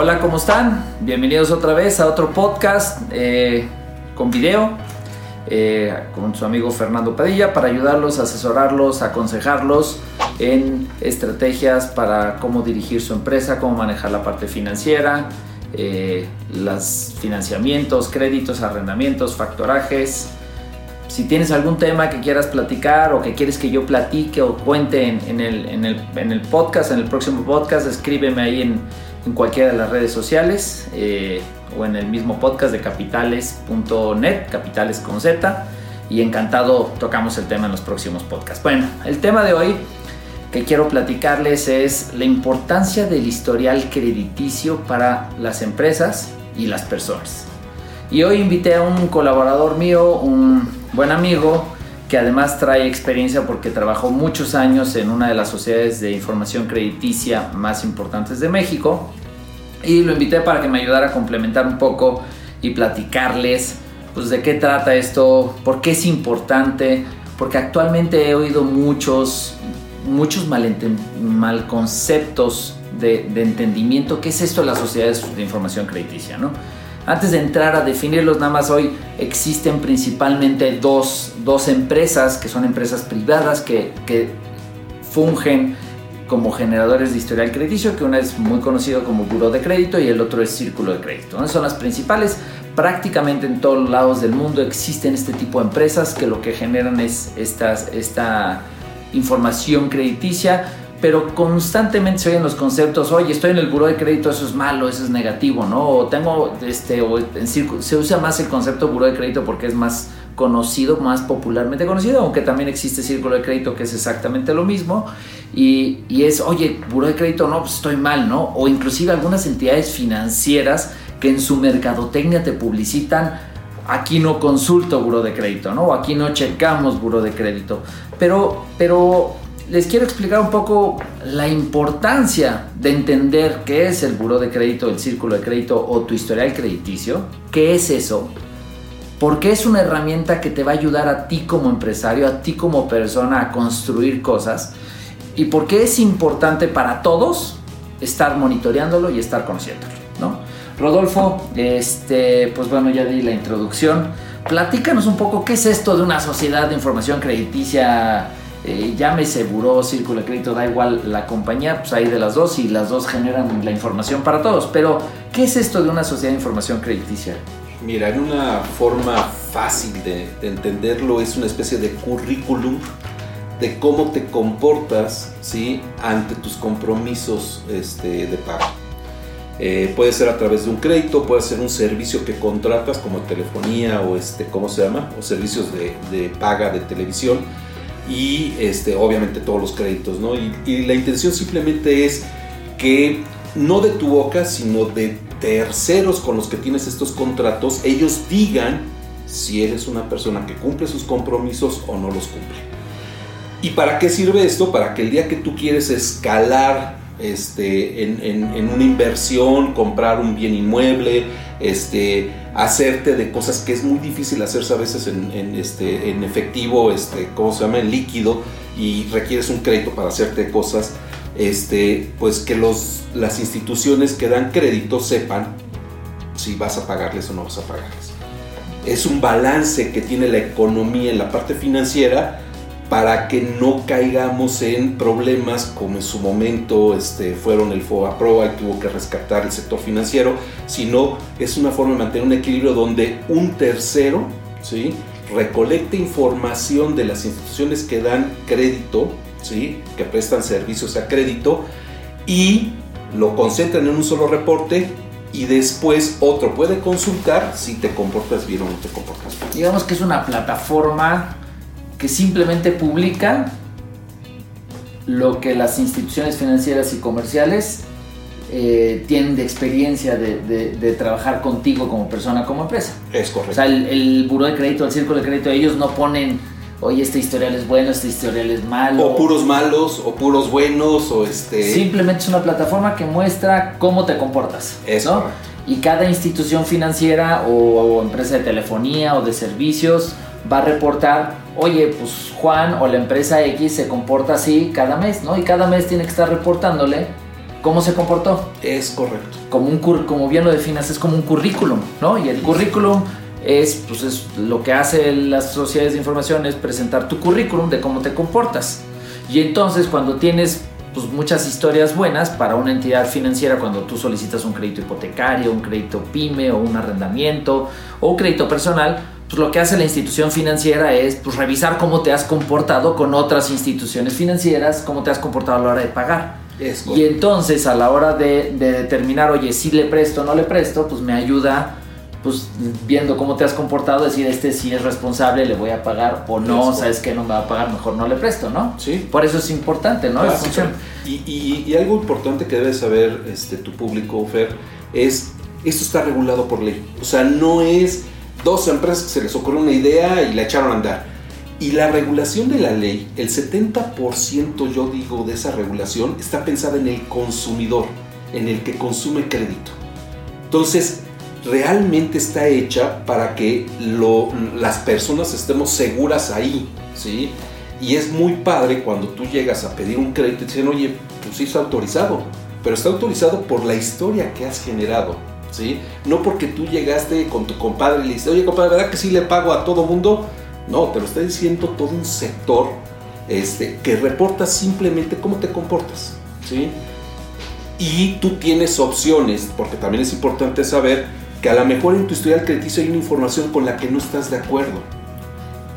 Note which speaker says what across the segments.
Speaker 1: Hola, ¿cómo están? Bienvenidos otra vez a otro podcast eh, con video eh, con su amigo Fernando Padilla para ayudarlos, asesorarlos, aconsejarlos en estrategias para cómo dirigir su empresa, cómo manejar la parte financiera, eh, los financiamientos, créditos, arrendamientos, factorajes. Si tienes algún tema que quieras platicar o que quieres que yo platique o cuente en, el, podcast, en el próximo podcast, escríbeme ahí en, cualquiera de las redes sociales eh, o en el mismo podcast de capitales.net, capitales con Z. Y encantado tocamos el tema en los próximos podcasts. Bueno, el tema de hoy que quiero platicarles es la importancia del historial crediticio para las empresas y las personas. Y hoy invité a un colaborador mío, un buen amigo, que además trae experiencia porque trabajó muchos años en una de las sociedades de información crediticia más importantes de México. Y lo invité para que me ayudara a complementar un poco y platicarles pues de qué trata esto, por qué es importante, porque actualmente he oído muchos muchos mal, conceptos de, entendimiento. ¿Qué es esto de las sociedades de información crediticia? ¿no? Antes de entrar a definirlos, nada más hoy existen principalmente dos, dos empresas que son empresas privadas que, que fungen como generadores de historial crediticio, que una es muy conocido como Buró de Crédito y el otro es Círculo de Crédito. ¿no? Son las principales. Prácticamente en todos lados del mundo existen este tipo de empresas que lo que generan es esta información crediticia, pero constantemente se oyen los conceptos, oye, estoy en el buró de crédito, eso es malo, eso es negativo, ¿no? O tengo, este, o se usa más el concepto buró de crédito porque es más conocido, más popularmente conocido, aunque también existe círculo de crédito que es exactamente lo mismo, y, y es, oye, buró de crédito, no, pues estoy mal, ¿no? O inclusive algunas entidades financieras que en su mercadotecnia te publicitan, aquí no consulto buro de crédito, ¿no? Aquí no checamos buro de crédito. Pero, pero les quiero explicar un poco la importancia de entender qué es el buro de crédito, el círculo de crédito o tu historial crediticio. ¿Qué es eso? Porque es una herramienta que te va a ayudar a ti como empresario, a ti como persona a construir cosas. Y porque es importante para todos estar monitoreándolo y estar conociéndolo, ¿no? Rodolfo, este, pues bueno, ya di la introducción. Platícanos un poco qué es esto de una sociedad de información crediticia. Eh, llámese buró, círculo de crédito, da igual la compañía, pues hay de las dos y las dos generan la información para todos. Pero, ¿qué es esto de una sociedad de información crediticia?
Speaker 2: Mira, en una forma fácil de, entenderlo es una especie de currículum de cómo te comportas ¿sí? ante tus compromisos este, de pago. Eh, puede ser a través de un crédito, puede ser un servicio que contratas como telefonía o este, ¿cómo se llama? O servicios de, paga de televisión y este, obviamente todos los créditos, ¿no? Y, y, la intención simplemente es que no de tu boca, sino de terceros con los que tienes estos contratos, ellos digan si eres una persona que cumple sus compromisos o no los cumple. ¿Y para qué sirve esto? Para que el día que tú quieres escalar este, en, una inversión, comprar un bien inmueble, este, hacerte de cosas que es muy difícil hacerse a veces en, este, en efectivo, este, ¿cómo se llama? En líquido y requieres un crédito para hacerte cosas, este, pues que los, las instituciones que dan crédito sepan si vas a pagarles o no vas a pagarles. Es un balance que tiene la economía en la parte financiera para que no caigamos en problemas como en su momento este, fueron el FOBAPRO, y tuvo que rescatar el sector financiero, sino es una forma de mantener un equilibrio donde un tercero ¿sí? recolecte información de las instituciones que dan crédito, ¿sí? que prestan servicios a crédito, y lo concentran en un solo reporte y después otro puede consultar si te comportas bien o no te comportas bien.
Speaker 1: Digamos que es una plataforma que simplemente publica lo que las instituciones financieras y comerciales eh, tienen de experiencia de, trabajar contigo como persona, como empresa.
Speaker 2: Es correcto. O
Speaker 1: sea, el, el buro de crédito, el círculo de crédito, ellos no ponen, oye, este historial es bueno, este historial es malo.
Speaker 2: O puros malos, o puros buenos, o este...
Speaker 1: Simplemente es una plataforma que muestra cómo te comportas.
Speaker 2: Eso.
Speaker 1: Y cada institución financiera o empresa de telefonía o de servicios va a reportar, oye, pues Juan o la empresa X se comporta así cada mes, ¿no? Y cada mes tiene que estar reportándole ¿Cómo se comportó?
Speaker 2: Es correcto.
Speaker 1: Como, un, como bien lo definas, es como un currículum, ¿no? Y el currículum es, pues es lo que hacen las sociedades de información es presentar tu currículum de cómo te comportas. Y entonces cuando tienes pues, muchas historias buenas para una entidad financiera cuando tú solicitas un crédito hipotecario, un crédito pyme o un arrendamiento o un crédito personal, pues lo que hace la institución financiera es pues, revisar cómo te has comportado con otras instituciones financieras, cómo te has comportado a la hora de pagar. y entonces a la hora de, de determinar, oye, si le presto o no le presto, pues me ayuda pues viendo cómo te has comportado, decir este sí es responsable, le voy a pagar o no, sabes que no me va a pagar, mejor no le presto, ¿no?
Speaker 2: Sí.
Speaker 1: Por eso es importante, ¿no?
Speaker 2: y, y, algo importante que debe saber este, tu público, Fer, es esto está regulado por ley. O sea, no es dos empresas que se les ocurrió una idea y la echaron a andar. Y la regulación de la ley, el 70% yo digo de esa regulación está pensada en el consumidor, en el que consume crédito. Entonces, realmente está hecha para que las personas estemos seguras ahí, ¿sí? Y es muy padre cuando tú llegas a pedir un crédito y te dicen, oye, pues sí está autorizado, pero está autorizado por la historia que has generado, ¿sí? No porque tú llegaste con tu compadre y le dices, oye, compadre, ¿verdad que sí le pago a todo mundo? No, te lo está diciendo todo un sector este, que reporta simplemente cómo te comportas, ¿sí? Y tú tienes opciones, porque también es importante saber que a lo mejor en tu historial crediticio hay una información con la que no estás de acuerdo.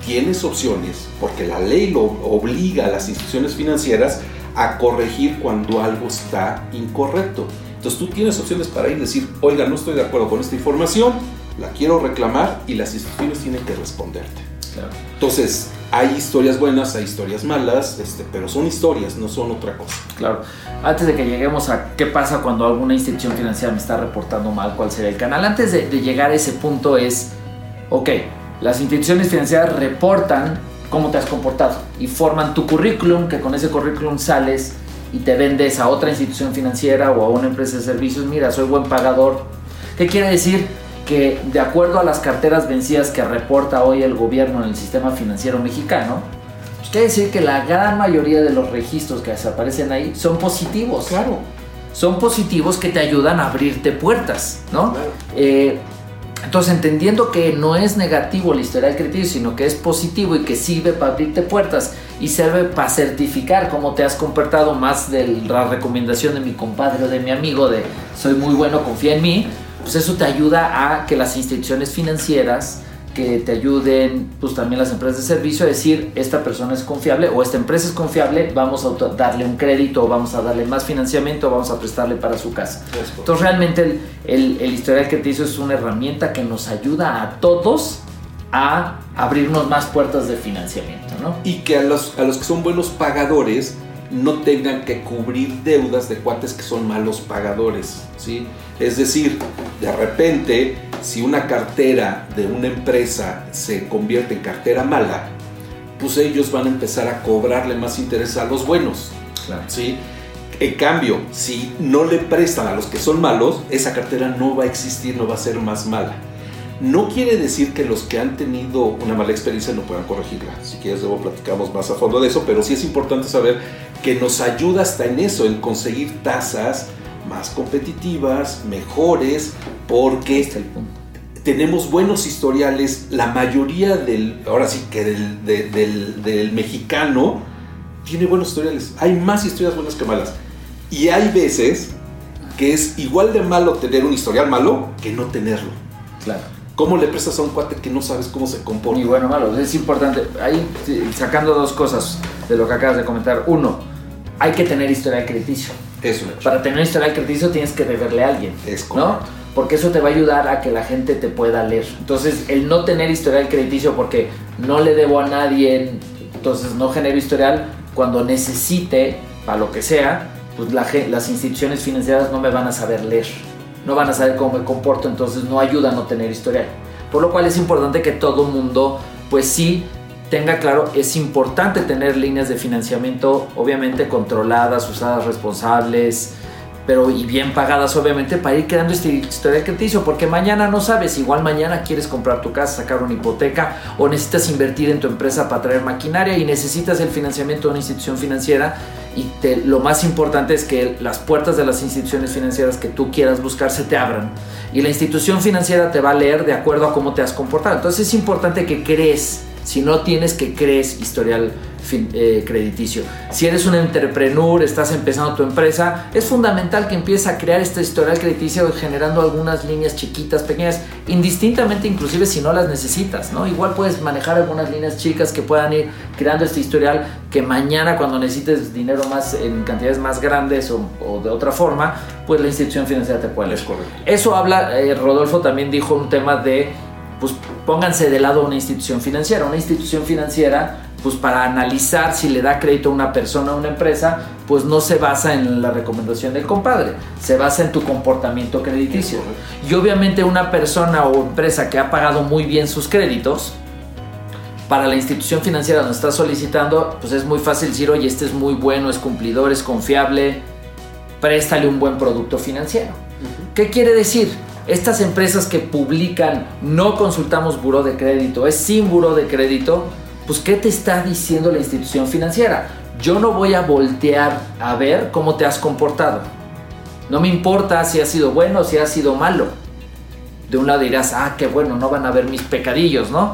Speaker 2: Tienes opciones, porque la ley lo obliga a las instituciones financieras a corregir cuando algo está incorrecto. Entonces tú tienes opciones para ir y decir, oiga, no estoy de acuerdo con esta información, la quiero reclamar y las instituciones tienen que responderte. Entonces, hay historias buenas, hay historias malas, este, pero son historias, no son otra cosa.
Speaker 1: Claro. Antes de que lleguemos a qué pasa cuando alguna institución financiera me está reportando mal, cuál sería el canal, antes de, llegar a ese punto es, ok, las instituciones financieras reportan cómo te has comportado y forman tu currículum, que con ese currículum sales y te vendes a otra institución financiera o a una empresa de servicios, mira, soy buen pagador. ¿Qué quiere decir? Que de acuerdo a las carteras vencidas que reporta hoy el gobierno en el sistema financiero mexicano, pues quiere decir que la gran mayoría de los registros que se aparecen ahí son positivos.
Speaker 2: Claro.
Speaker 1: Son positivos que te ayudan a abrirte puertas, ¿no? Eh, entonces, entendiendo que no es negativo el historial crediticio, sino que es positivo y que sirve para abrirte puertas y sirve para certificar cómo te has comportado más de la recomendación de mi compadre o de mi amigo de soy muy bueno, confía en mí, pues eso te ayuda a que las instituciones financieras que te ayuden, pues también las empresas de servicio a decir, esta persona es confiable o esta empresa es confiable, vamos a darle un crédito, vamos a darle más financiamiento, vamos a prestarle para su casa. Entonces realmente el, el, historial crediticio es una herramienta que nos ayuda a todos a abrirnos más puertas de financiamiento. ¿no?
Speaker 2: Y que a los, a los que son buenos pagadores no tengan que cubrir deudas de cuates que son malos pagadores. ¿sí? Es decir, de repente, si una cartera de una empresa se convierte en cartera mala, pues ellos van a empezar a cobrarle más interés a los buenos. ¿sí? En cambio, si no le prestan a los que son malos, esa cartera no va a existir, no va a ser más mala. No quiere decir que los que han tenido una mala experiencia no puedan corregirla. Si quieres, luego platicamos más a fondo de eso, pero sí es importante saber que nos ayuda hasta en eso, en conseguir tasas más competitivas, mejores, porque tenemos buenos historiales. La mayoría del, ahora sí que del, del, mexicano tiene buenos historiales. Hay más historias buenas que malas. Y hay veces que es igual de malo tener un historial malo que no tenerlo.
Speaker 1: Claro.
Speaker 2: ¿Cómo le prestas a un cuate que no sabes cómo se comporta?
Speaker 1: Y bueno, malo, es importante. Ahí sacando dos cosas de lo que acabas de comentar. Uno, hay que tener historial crediticio.
Speaker 2: Eso.
Speaker 1: Para tener historial crediticio tienes que deberle a alguien.
Speaker 2: Es
Speaker 1: ¿no? Porque eso te va a ayudar a que la gente te pueda leer. Entonces, el no tener historial crediticio porque no le debo a nadie, entonces no genero historial, cuando necesite, para lo que sea, pues las instituciones financieras no me van a saber leer. No van a saber cómo me comporto, entonces no ayuda a no tener historial. Por lo cual es importante que todo mundo, pues sí, tenga claro, es importante tener líneas de financiamiento obviamente controladas, usadas responsables, pero y bien pagadas obviamente para ir creando este historial crediticio, porque mañana no sabes, igual mañana quieres comprar tu casa, sacar una hipoteca o necesitas invertir en tu empresa para traer maquinaria y necesitas el financiamiento de una institución financiera y lo más importante es que las puertas de las instituciones financieras que tú quieras buscar se te abran y la institución financiera te va a leer de acuerdo a cómo te has comportado. Entonces es importante que crees, si no tienes que crees historial eh, crediticio. Si eres un entrepreneur, estás empezando tu empresa, es fundamental que empieces a crear este historial crediticio generando algunas líneas chiquitas, pequeñas, indistintamente inclusive si no las necesitas, ¿no? Igual puedes manejar algunas líneas chicas que puedan ir creando este historial que mañana cuando necesites dinero más en cantidades más grandes o, de otra forma, pues la institución financiera te puede.
Speaker 2: Es correcto.
Speaker 1: Eso habla, eh, Rodolfo también dijo un tema de pues pónganse de lado una institución financiera. Una institución financiera pues para analizar si le da crédito a una persona o una empresa, pues no se basa en la recomendación del compadre, se basa en tu comportamiento crediticio. Y obviamente una persona o empresa que ha pagado muy bien sus créditos, para la institución financiera donde está solicitando, pues es muy fácil decir, oye, este es muy bueno, es cumplidor, es confiable, préstale un buen producto financiero. ¿Qué quiere decir? Estas empresas que publican no consultamos buró de crédito, es sin buró de crédito, pues ¿qué te está diciendo la institución financiera? Yo no voy a voltear a ver cómo te has comportado. No me importa si ha sido bueno o si ha sido malo. De un lado dirás, ah, qué bueno, no van a ver mis pecadillos, ¿no?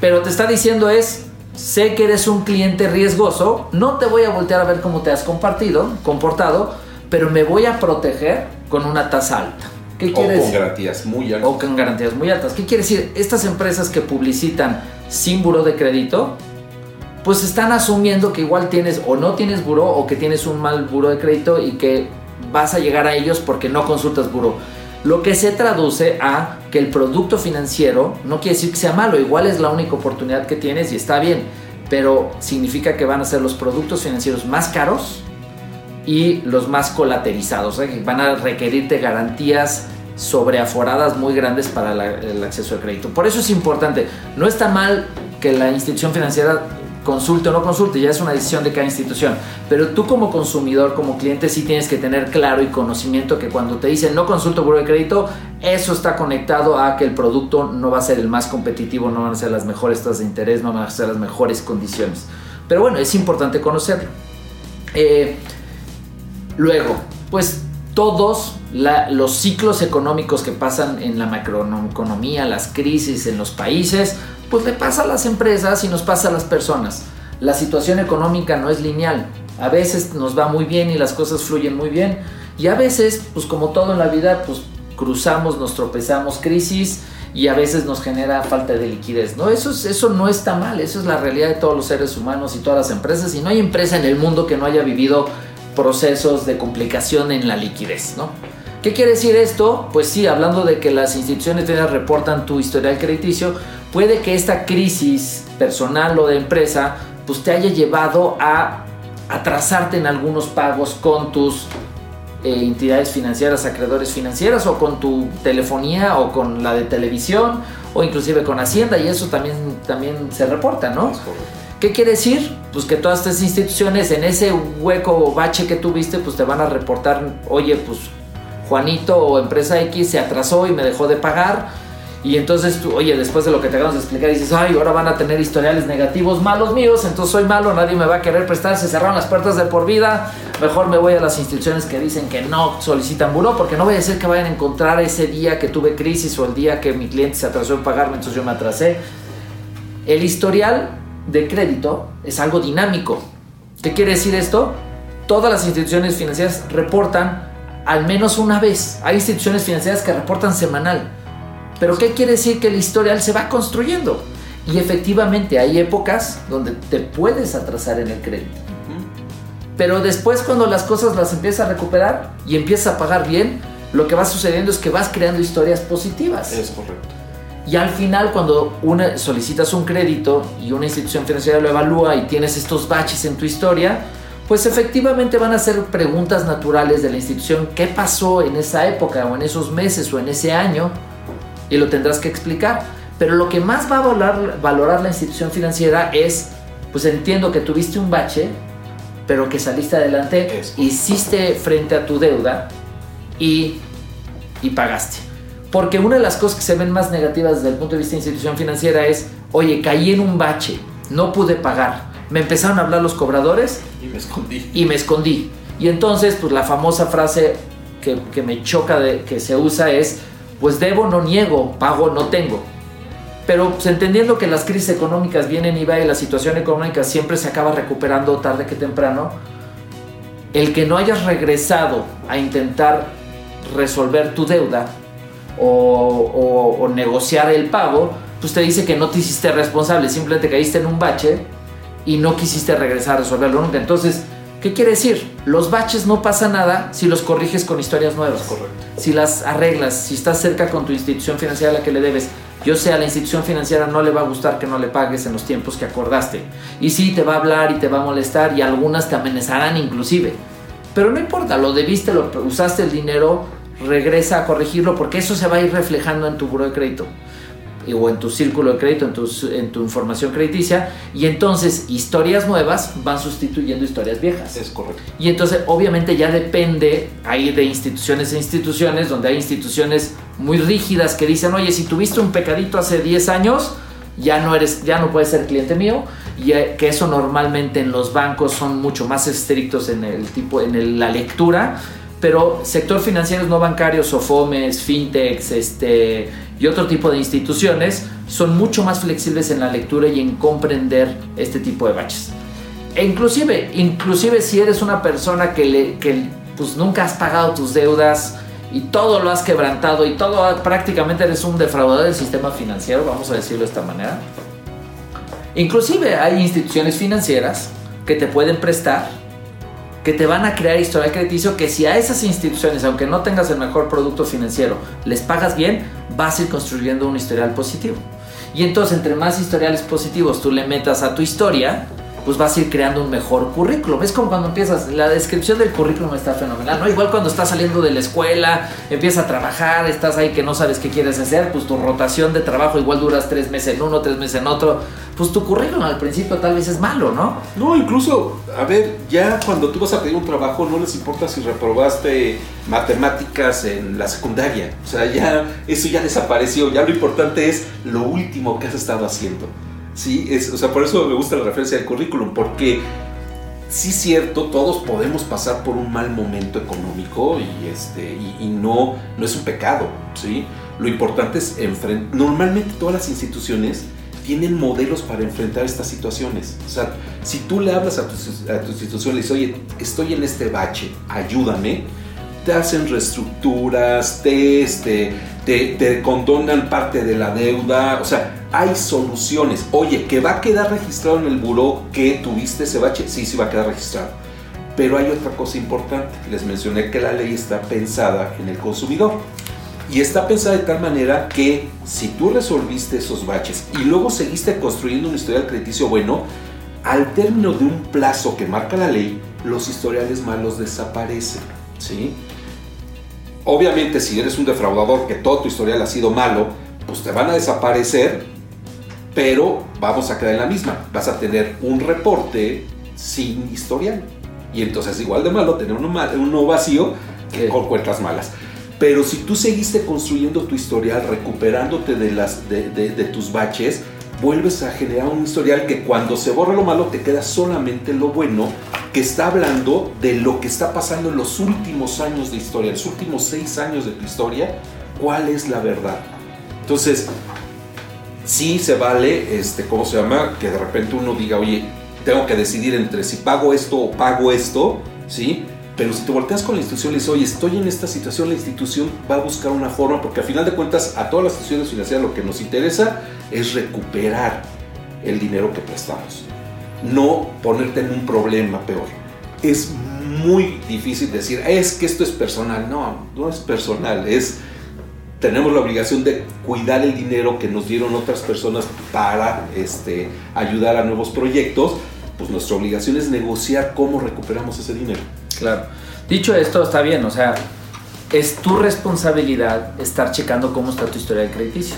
Speaker 1: Pero te está diciendo es, sé que eres un cliente riesgoso, no te voy a voltear a ver cómo te has compartido, comportado, pero me voy a proteger con una tasa alta.
Speaker 2: ¿Qué o con garantías muy altas.
Speaker 1: O con garantías muy altas. ¿Qué quiere decir? Estas empresas que publicitan sin buro de crédito, pues están asumiendo que igual tienes o no tienes buro o que tienes un mal buro de crédito y que vas a llegar a ellos porque no consultas buro. Lo que se traduce a que el producto financiero no quiere decir que sea malo, igual es la única oportunidad que tienes y está bien, pero significa que van a ser los productos financieros más caros y los más colaterizados, ¿eh? van a requerirte garantías sobreaforadas muy grandes para el acceso al crédito. Por eso es importante, no está mal que la institución financiera consulte o no consulte, ya es una decisión de cada institución, pero tú como consumidor, como cliente, sí tienes que tener claro y conocimiento que cuando te dicen no consulto buro de crédito, eso está conectado a que el producto no va a ser el más competitivo, no van a ser las mejores tasas de interés, no van a ser las mejores condiciones. Pero bueno, es importante conocerlo. Eh, luego, pues todos los ciclos económicos que pasan en la macroeconomía, las crisis en los países, pues le pasa a las empresas y nos pasa a las personas. La situación económica no es lineal. A veces nos va muy bien y las cosas fluyen muy bien. Y a veces, pues como todo en la vida, pues cruzamos, nos tropezamos crisis y a veces nos genera falta de liquidez. ¿no? Eso, eso no está mal, eso es la realidad de todos los seres humanos y todas las empresas. Y no hay empresa en el mundo que no haya vivido procesos de complicación en la liquidez, ¿no? ¿Qué quiere decir esto? Pues sí, hablando de que las instituciones financieras reportan tu historial crediticio, puede que esta crisis personal o de empresa pues te haya llevado a atrasarte en algunos pagos con tus eh, entidades financieras, acreedores financieras o con tu telefonía o con la de televisión o inclusive con Hacienda y eso también, también se reporta, ¿no? ¿Qué quiere decir? Pues que todas estas instituciones en ese hueco o bache que tuviste, pues te van a reportar, oye, pues Juanito o empresa X se atrasó y me dejó de pagar. Y entonces tú, oye, después de lo que te acabamos de explicar, dices, ay, ahora van a tener historiales negativos malos míos, entonces soy malo, nadie me va a querer prestar, se cerraron las puertas de por vida, mejor me voy a las instituciones que dicen que no solicitan buró, porque no voy a ser que vayan a encontrar ese día que tuve crisis o el día que mi cliente se atrasó en pagarme, entonces yo me atrasé. El historial de crédito es algo dinámico. ¿Qué quiere decir esto? Todas las instituciones financieras reportan al menos una vez. Hay instituciones financieras que reportan semanal. Pero ¿qué quiere decir? Que el historial se va construyendo. Y efectivamente hay épocas donde te puedes atrasar en el crédito. Pero después cuando las cosas las empiezas a recuperar y empiezas a pagar bien, lo que va sucediendo es que vas creando historias positivas.
Speaker 2: Es correcto.
Speaker 1: Y al final, cuando una, solicitas un crédito y una institución financiera lo evalúa y tienes estos baches en tu historia, pues efectivamente van a ser preguntas naturales de la institución, ¿qué pasó en esa época o en esos meses o en ese año? Y lo tendrás que explicar. Pero lo que más va a valorar, valorar la institución financiera es, pues entiendo que tuviste un bache, pero que saliste adelante, hiciste frente a tu deuda y, y pagaste. Porque una de las cosas que se ven más negativas desde el punto de vista de institución financiera es, oye, caí en un bache, no pude pagar. Me empezaron a hablar los cobradores
Speaker 2: Y me escondí.
Speaker 1: Y me escondí. Y entonces, pues la famosa frase que, que me choca de que se usa es, pues debo, no niego, pago, no tengo. Pero pues, entendiendo que las crisis económicas vienen y va y la situación económica siempre se acaba recuperando tarde que temprano, el que no hayas regresado a intentar resolver tu deuda o, o, negociar el pago, pues te dice que no te hiciste responsable, simplemente caíste en un bache y no quisiste regresar a resolverlo nunca. Entonces, ¿qué quiere decir? Los baches no pasa nada si los corriges con historias nuevas.
Speaker 2: Correcto.
Speaker 1: Si las arreglas, si estás cerca con tu institución financiera a la que le debes. Yo sé, a la institución financiera no le va a gustar que no le pagues en los tiempos que acordaste. Y sí, te va a hablar y te va a molestar y algunas te amenazarán inclusive. Pero no importa, lo debiste, lo usaste el dinero, regresa a corregirlo porque eso se va a ir reflejando en tu buro de crédito o en tu círculo de crédito, en tu, en tu información crediticia, y entonces historias nuevas van sustituyendo historias viejas.
Speaker 2: Es correcto.
Speaker 1: Y entonces obviamente ya depende ahí de instituciones e instituciones, donde hay instituciones muy rígidas que dicen, oye, si tuviste un pecadito hace 10 años, ya no, eres, ya no puedes ser cliente mío, y eh, que eso normalmente en los bancos son mucho más estrictos en el tipo, en la lectura, pero sector financiero no bancarios, SOFOMES, fintechs, este, y otro tipo de instituciones son mucho más flexibles en la lectura y en comprender este tipo de baches. E inclusive, inclusive si eres una persona que, le, que pues nunca has pagado tus deudas y todo lo has quebrantado y todo prácticamente eres un defraudador del sistema financiero, vamos a decirlo de esta manera. Inclusive hay instituciones financieras que te pueden prestar que te van a crear historial crediticio que si a esas instituciones, aunque no tengas el mejor producto financiero, les pagas bien, vas a ir construyendo un historial positivo. Y entonces, entre más historiales positivos tú le metas a tu historia, pues vas a ir creando un mejor currículum. Es como cuando empiezas, la descripción del currículum está fenomenal, ¿no? Igual cuando estás saliendo de la escuela, empiezas a trabajar, estás ahí que no sabes qué quieres hacer, pues tu rotación de trabajo igual duras tres meses en uno, tres meses en otro, pues tu currículum al principio tal vez es malo, ¿no?
Speaker 2: No, incluso, a ver, ya cuando tú vas a pedir un trabajo no les importa si reprobaste matemáticas en la secundaria, o sea, ya eso ya desapareció, ya lo importante es lo último que has estado haciendo. Sí, es, o sea, por eso me gusta la referencia al currículum, porque sí es cierto, todos podemos pasar por un mal momento económico y, este, y, no, no es un pecado, ¿sí? Lo importante es enfrentar, normalmente todas las instituciones tienen modelos para enfrentar estas situaciones. O sea, si tú le hablas a tu, a tu institución y le dices, oye, estoy en este bache, ayúdame, te hacen reestructuras, te, este, te, te condonan parte de la deuda, o sea, hay soluciones. Oye, que va a quedar registrado en el buró que tuviste ese bache, sí, sí va a quedar registrado. Pero hay otra cosa importante. Les mencioné que la ley está pensada en el consumidor. Y está pensada de tal manera que si tú resolviste esos baches y luego seguiste construyendo un historial crediticio bueno, al término de un plazo que marca la ley, los historiales malos desaparecen. ¿sí? Obviamente, si eres un defraudador que todo tu historial ha sido malo, pues te van a desaparecer pero vamos a quedar en la misma. Vas a tener un reporte sin historial. Y entonces igual de malo tener uno, uno vacío que con cuentas malas. Pero si tú seguiste construyendo tu historial, recuperándote de, las, de, de, tus baches, vuelves a generar un historial que cuando se borra lo malo te queda solamente lo bueno, que está hablando de lo que está pasando en los últimos años de historia, los últimos seis años de tu historia, cuál es la verdad. Entonces, sí se vale, este, ¿cómo se llama? Que de repente uno diga, oye, tengo que decidir entre si pago esto o pago esto, ¿sí? Pero si te volteas con la institución y dices, oye, estoy en esta situación, la institución va a buscar una forma, porque al final de cuentas a todas las instituciones financieras lo que nos interesa es recuperar el dinero que prestamos, no ponerte en un problema peor. Es muy difícil decir, es que esto es personal. No, no es personal, es tenemos la obligación de cuidar el dinero que nos dieron otras personas para este, ayudar a nuevos proyectos, pues nuestra obligación es negociar cómo recuperamos ese dinero.
Speaker 1: Claro. Dicho esto, está bien, o sea, es tu responsabilidad estar checando cómo está tu historial crediticio.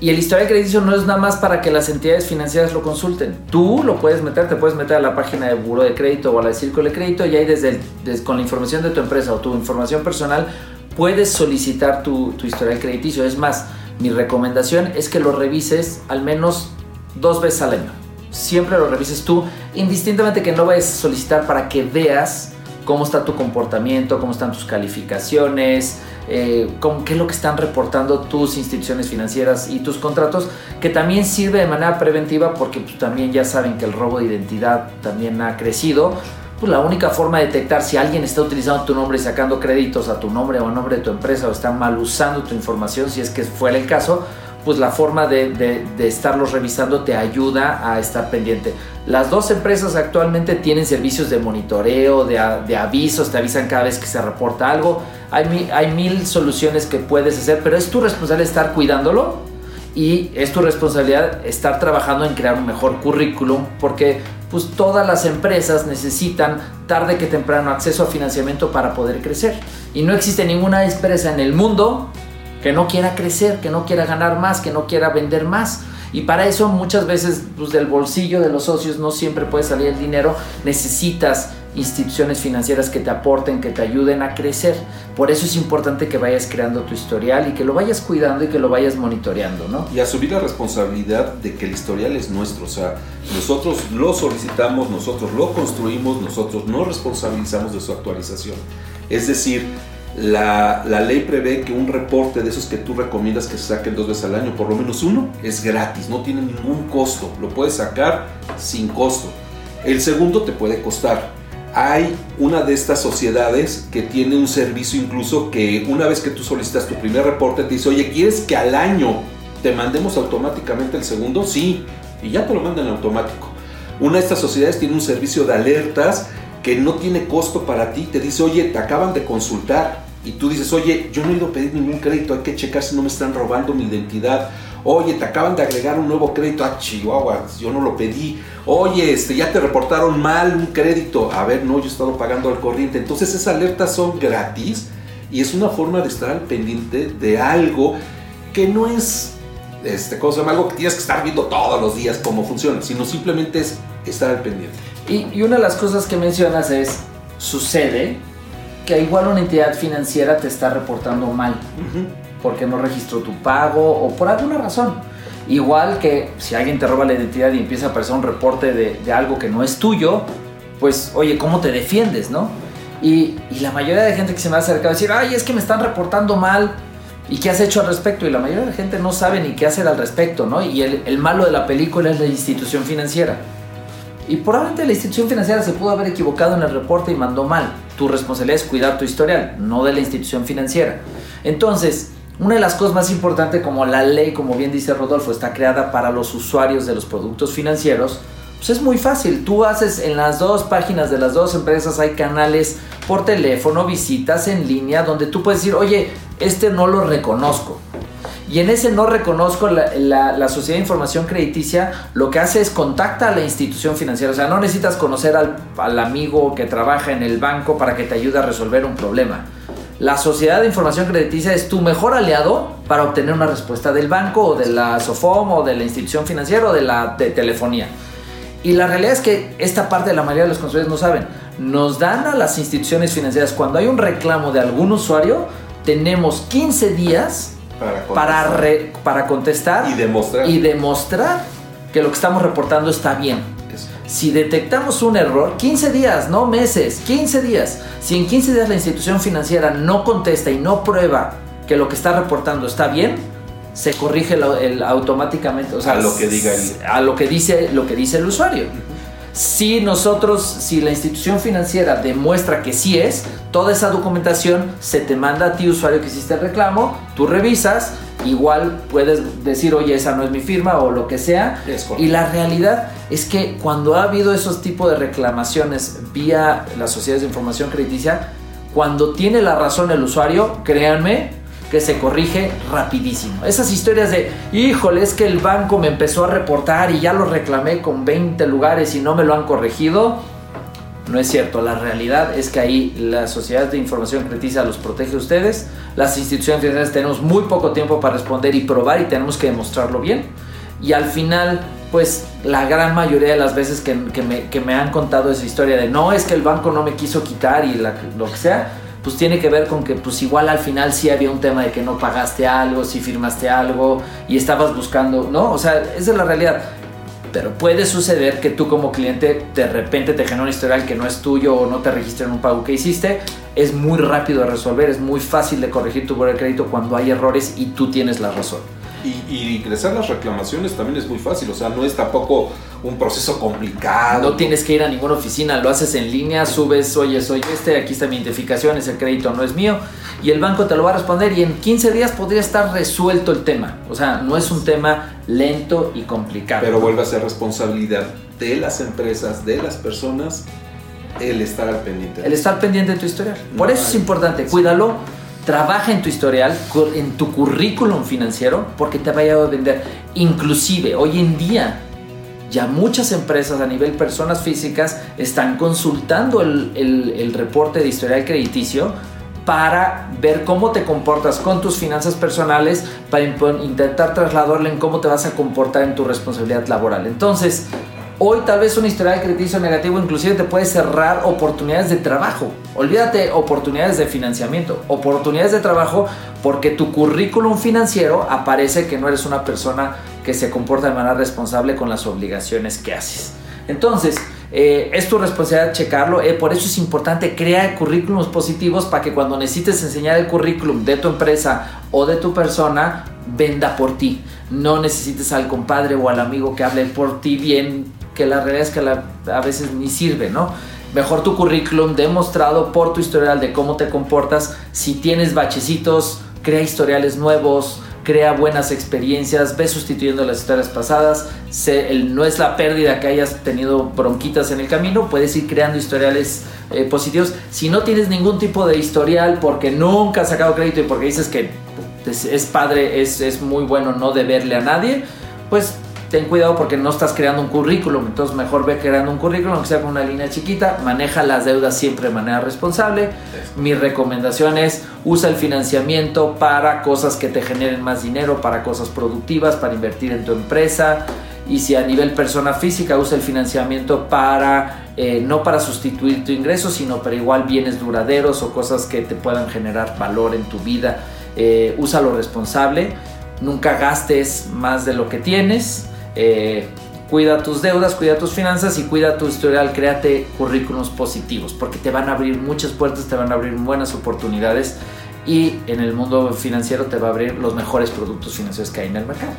Speaker 1: Y el historial crediticio no es nada más para que las entidades financieras lo consulten. Tú lo puedes meter, te puedes meter a la página de Buro de Crédito o a la de Círculo de Crédito y ahí desde, desde, con la información de tu empresa o tu información personal puedes solicitar tu, tu historial crediticio. Es más, mi recomendación es que lo revises al menos dos veces al año. siempre lo revises tú, indistintamente que no vayas a solicitar para que veas cómo está tu comportamiento, cómo están tus calificaciones, eh, qué es lo que están reportando tus instituciones financieras y tus contratos, que también sirve de manera preventiva porque pues, también ya saben que el robo de identidad también ha crecido. Pues la única forma de detectar si alguien está utilizando tu nombre y sacando créditos a tu nombre o a nombre de tu empresa o está mal usando tu información, si es que fuera el caso, pues la forma de, de, estarlos revisando te ayuda a estar pendiente. Las dos empresas actualmente tienen servicios de monitoreo, de, avisos, te avisan cada vez que se reporta algo. Hay, hay mil soluciones que puedes hacer, pero es tu responsabilidad estar cuidándolo y es tu responsabilidad estar trabajando en crear un mejor currículum porque pues todas las empresas necesitan tarde que temprano acceso a financiamiento para poder crecer y no existe ninguna empresa en el mundo que no quiera crecer, que no quiera ganar más, que no quiera vender más. Y para eso muchas veces pues, del bolsillo de los socios no siempre puede salir el dinero, necesitas instituciones financieras que te aporten, que te ayuden a crecer. Por eso es importante que vayas creando tu historial y que lo vayas cuidando y que lo vayas monitoreando, ¿no?
Speaker 2: Y asumir la responsabilidad de que el historial es nuestro, o sea, nosotros lo solicitamos, nosotros lo construimos, nosotros nos responsabilizamos de su actualización. Es decir, la, ley prevé que un reporte de esos que tú recomiendas que se saquen dos veces al año, por lo menos uno, es gratis, no tiene ningún costo, lo puedes sacar sin costo. El segundo te puede costar. Hay una de estas sociedades que tiene un servicio incluso que una vez que tú solicitas tu primer reporte te dice, oye, ¿quieres que al año te mandemos automáticamente el segundo? Sí, y ya te lo mandan automático. Una de estas sociedades tiene un servicio de alertas que no tiene costo para ti, te dice, oye, te acaban de consultar, y tú dices, oye, yo no he ido a pedir ningún crédito, hay que checar si no me están robando mi identidad. Oye, te acaban de agregar un nuevo crédito a ah, Chihuahua, yo no lo pedí. Oye, este, ya te reportaron mal un crédito. A ver, no, yo he estado pagando al corriente. Entonces esas alertas son gratis y es una forma de estar al pendiente de algo que no es, este, cosa, algo que tienes que estar viendo todos los días cómo funciona, sino simplemente es estar al pendiente.
Speaker 1: Y, y una de las cosas que mencionas es, sucede que igual una entidad financiera te está reportando mal porque no registró tu pago o por alguna razón. Igual que si alguien te roba la identidad y empieza a aparecer un reporte de, algo que no es tuyo, pues oye, ¿cómo te defiendes, no? Y, la mayoría de gente que se me ha acercado a decir, ay, es que me están reportando mal, ¿y qué has hecho al respecto? Y la mayoría de la gente no sabe ni qué hacer al respecto, ¿no? Y el, el malo de la película es la institución financiera. Y probablemente la institución financiera se pudo haber equivocado en el reporte y mandó mal. Tu responsabilidad es cuidar tu historial, no de la institución financiera. Entonces, una de las cosas más importantes, como la ley, como bien dice Rodolfo, está creada para los usuarios de los productos financieros, pues es muy fácil. Tú haces en las dos páginas de las dos empresas, hay canales por teléfono, visitas en línea, donde tú puedes decir, oye, este no lo reconozco. Y en ese no reconozco la, Sociedad de Información Crediticia, lo que hace es contacta a la institución financiera. O sea, no necesitas conocer al, al amigo que trabaja en el banco para que te ayude a resolver un problema. La Sociedad de Información Crediticia es tu mejor aliado para obtener una respuesta del banco o de la SOFOM o de la institución financiera o de la de telefonía. Y la realidad es que esta parte de la mayoría de los consumidores no saben. Nos dan a las instituciones financieras cuando hay un reclamo de algún usuario, tenemos 15 días para contestar, para, contestar
Speaker 2: y, demostrar.
Speaker 1: y demostrar que lo que estamos reportando está bien. Si detectamos un error, 15 días, no meses, 15 días. Si en 15 días la institución financiera no contesta y no prueba que lo que está reportando está bien, se corrige el, automáticamente. O sea,
Speaker 2: a lo que diga
Speaker 1: a lo que dice lo que dice el usuario. Si nosotros, si la institución financiera demuestra que sí es, toda esa documentación se te manda a ti, usuario que hiciste el reclamo, tú revisas, igual puedes decir, oye, esa no es mi firma o lo que sea. Y la realidad es que cuando ha habido esos tipos de reclamaciones vía las sociedades de información crediticia, cuando tiene la razón el usuario, créanme, se corrige rapidísimo. Esas historias de, híjole, es que el banco me empezó a reportar y ya lo reclamé con 20 lugares y no me lo han corregido, no es cierto. La realidad es que ahí la sociedad de información crediticia los protege a ustedes. Las instituciones financieras tenemos muy poco tiempo para responder y probar y tenemos que demostrarlo bien. Y al final, pues la gran mayoría de las veces que, me, han contado esa historia de no es que el banco no me quiso quitar y lo que sea, pues tiene que ver con que pues igual al final sí había un tema de que no pagaste algo, si firmaste algo y estabas buscando, ¿no? O sea, esa es la realidad. Pero puede suceder que tú como cliente de repente te genera un historial que no es tuyo o no te registra en un pago que hiciste. Es muy rápido de resolver, es muy fácil de corregir tu buro de crédito cuando hay errores y tú tienes la razón.
Speaker 2: Y, ingresar las reclamaciones también es muy fácil, o sea, no es tampoco un proceso complicado.
Speaker 1: No tienes que ir a ninguna oficina, lo haces en línea, subes, oye, soy este, aquí está mi identificación, ese crédito no es mío, y el banco te lo va a responder y en 15 días podría estar resuelto el tema. O sea, no es un tema lento y complicado.
Speaker 2: Pero vuelve a ser responsabilidad de las empresas, de las personas, el estar al pendiente.
Speaker 1: El estar pendiente de tu historial. Por eso es importante, cuídalo trabaja en tu historial, en tu currículum financiero, porque te vaya a vender. Inclusive, hoy en día, ya muchas empresas a nivel personas físicas están consultando el, reporte de historial crediticio para ver cómo te comportas con tus finanzas personales, para intentar trasladarle en cómo te vas a comportar en tu responsabilidad laboral. Entonces, Hoy tal vez un historial crediticio negativo inclusive te puede cerrar oportunidades de trabajo. Olvídate oportunidades de financiamiento, oportunidades de trabajo porque tu currículum financiero aparece que no eres una persona que se comporta de manera responsable con las obligaciones que haces. Entonces, eh, es tu responsabilidad checarlo, eh, por eso es importante crear currículums positivos para que cuando necesites enseñar el currículum de tu empresa o de tu persona, venda por ti. No necesites al compadre o al amigo que hable por ti bien que la realidad es que a veces ni sirve, ¿no? Mejor tu currículum demostrado por tu historial de cómo te comportas. Si tienes bachecitos, crea historiales nuevos, crea buenas experiencias, ve sustituyendo las historias pasadas. no es la pérdida que hayas tenido bronquitas en el camino, puedes ir creando historiales eh, positivos. Si no tienes ningún tipo de historial porque nunca has sacado crédito y porque dices que es, padre, es, es muy bueno no deberle a nadie, pues ten cuidado porque no estás creando un currículum, entonces mejor ve creando un currículum que sea con una línea chiquita, maneja las deudas siempre de manera responsable. Mi recomendación es usa el financiamiento para cosas que te generen más dinero, para cosas productivas, para invertir en tu empresa. Y si a nivel persona física usa el financiamiento para, eh, no para sustituir tu ingreso, sino para igual bienes duraderos o cosas que te puedan generar valor en tu vida, eh, úsalo responsable. Nunca gastes más de lo que tienes eh, cuida tus deudas, cuida tus finanzas y cuida tu historial, créate currículos positivos, porque te van a abrir muchas puertas, te van a abrir buenas oportunidades y en el mundo financiero te va a abrir los mejores productos financieros que hay en el mercado.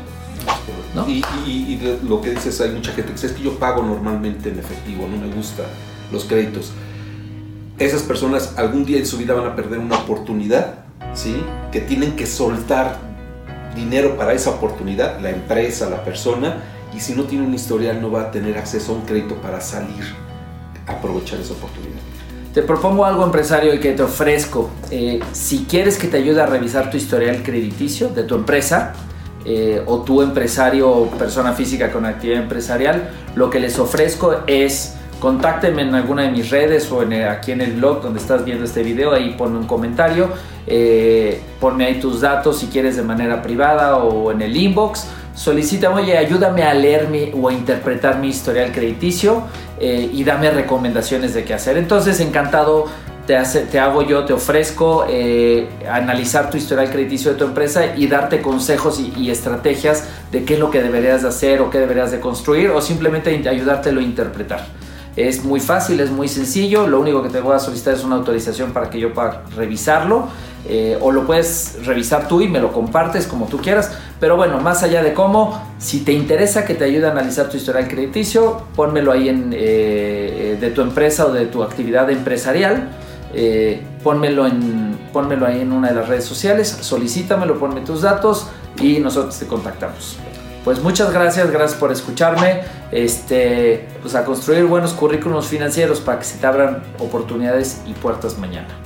Speaker 2: Y, lo que dices, hay mucha gente que dice, es que yo pago normalmente en efectivo, no me gusta los créditos. Esas personas algún día en su vida van a perder una oportunidad, ¿sí? Que tienen que soltar dinero para esa oportunidad, la empresa, la persona, y si no tiene un historial no va a tener acceso a un crédito para salir, a aprovechar esa oportunidad.
Speaker 1: Te propongo algo empresario y que te ofrezco. Eh, si quieres que te ayude a revisar tu historial crediticio de tu empresa, eh, o tu empresario o persona física con actividad empresarial, lo que les ofrezco es contáctenme en alguna de mis redes o aquí en el blog donde estás viendo este video, ahí ponme un comentario eh, ponme ahí tus datos si quieres de manera privada o en el inbox. Solicita, oye, ayúdame a leer o a interpretar mi historial crediticio eh, y dame recomendaciones de qué hacer. Entonces, encantado, te, te hago yo, te ofrezco eh, analizar tu historial crediticio de tu empresa y darte consejos y, y, estrategias de qué es lo que deberías de hacer o qué deberías de construir o simplemente ayudártelo a interpretar. Es muy fácil, es muy sencillo, lo único que te voy a solicitar es una autorización para que yo pueda revisarlo eh, o lo puedes revisar tú y me lo compartes como tú quieras. Pero bueno, más allá de cómo, si te interesa que te ayude a analizar tu historial crediticio, pónmelo ahí en, eh, eh, de tu empresa o de tu actividad empresarial. pónmelo, en, pónmelo ahí en una de las redes sociales, solicítamelo, ponme tus datos y nosotros te contactamos. Pues muchas gracias, gracias por escucharme. Este, pues a construir buenos currículos financieros para que se te abran oportunidades y puertas mañana.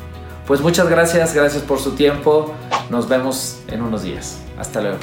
Speaker 1: Pues muchas gracias, gracias por su tiempo. Nos vemos en unos días. Hasta luego.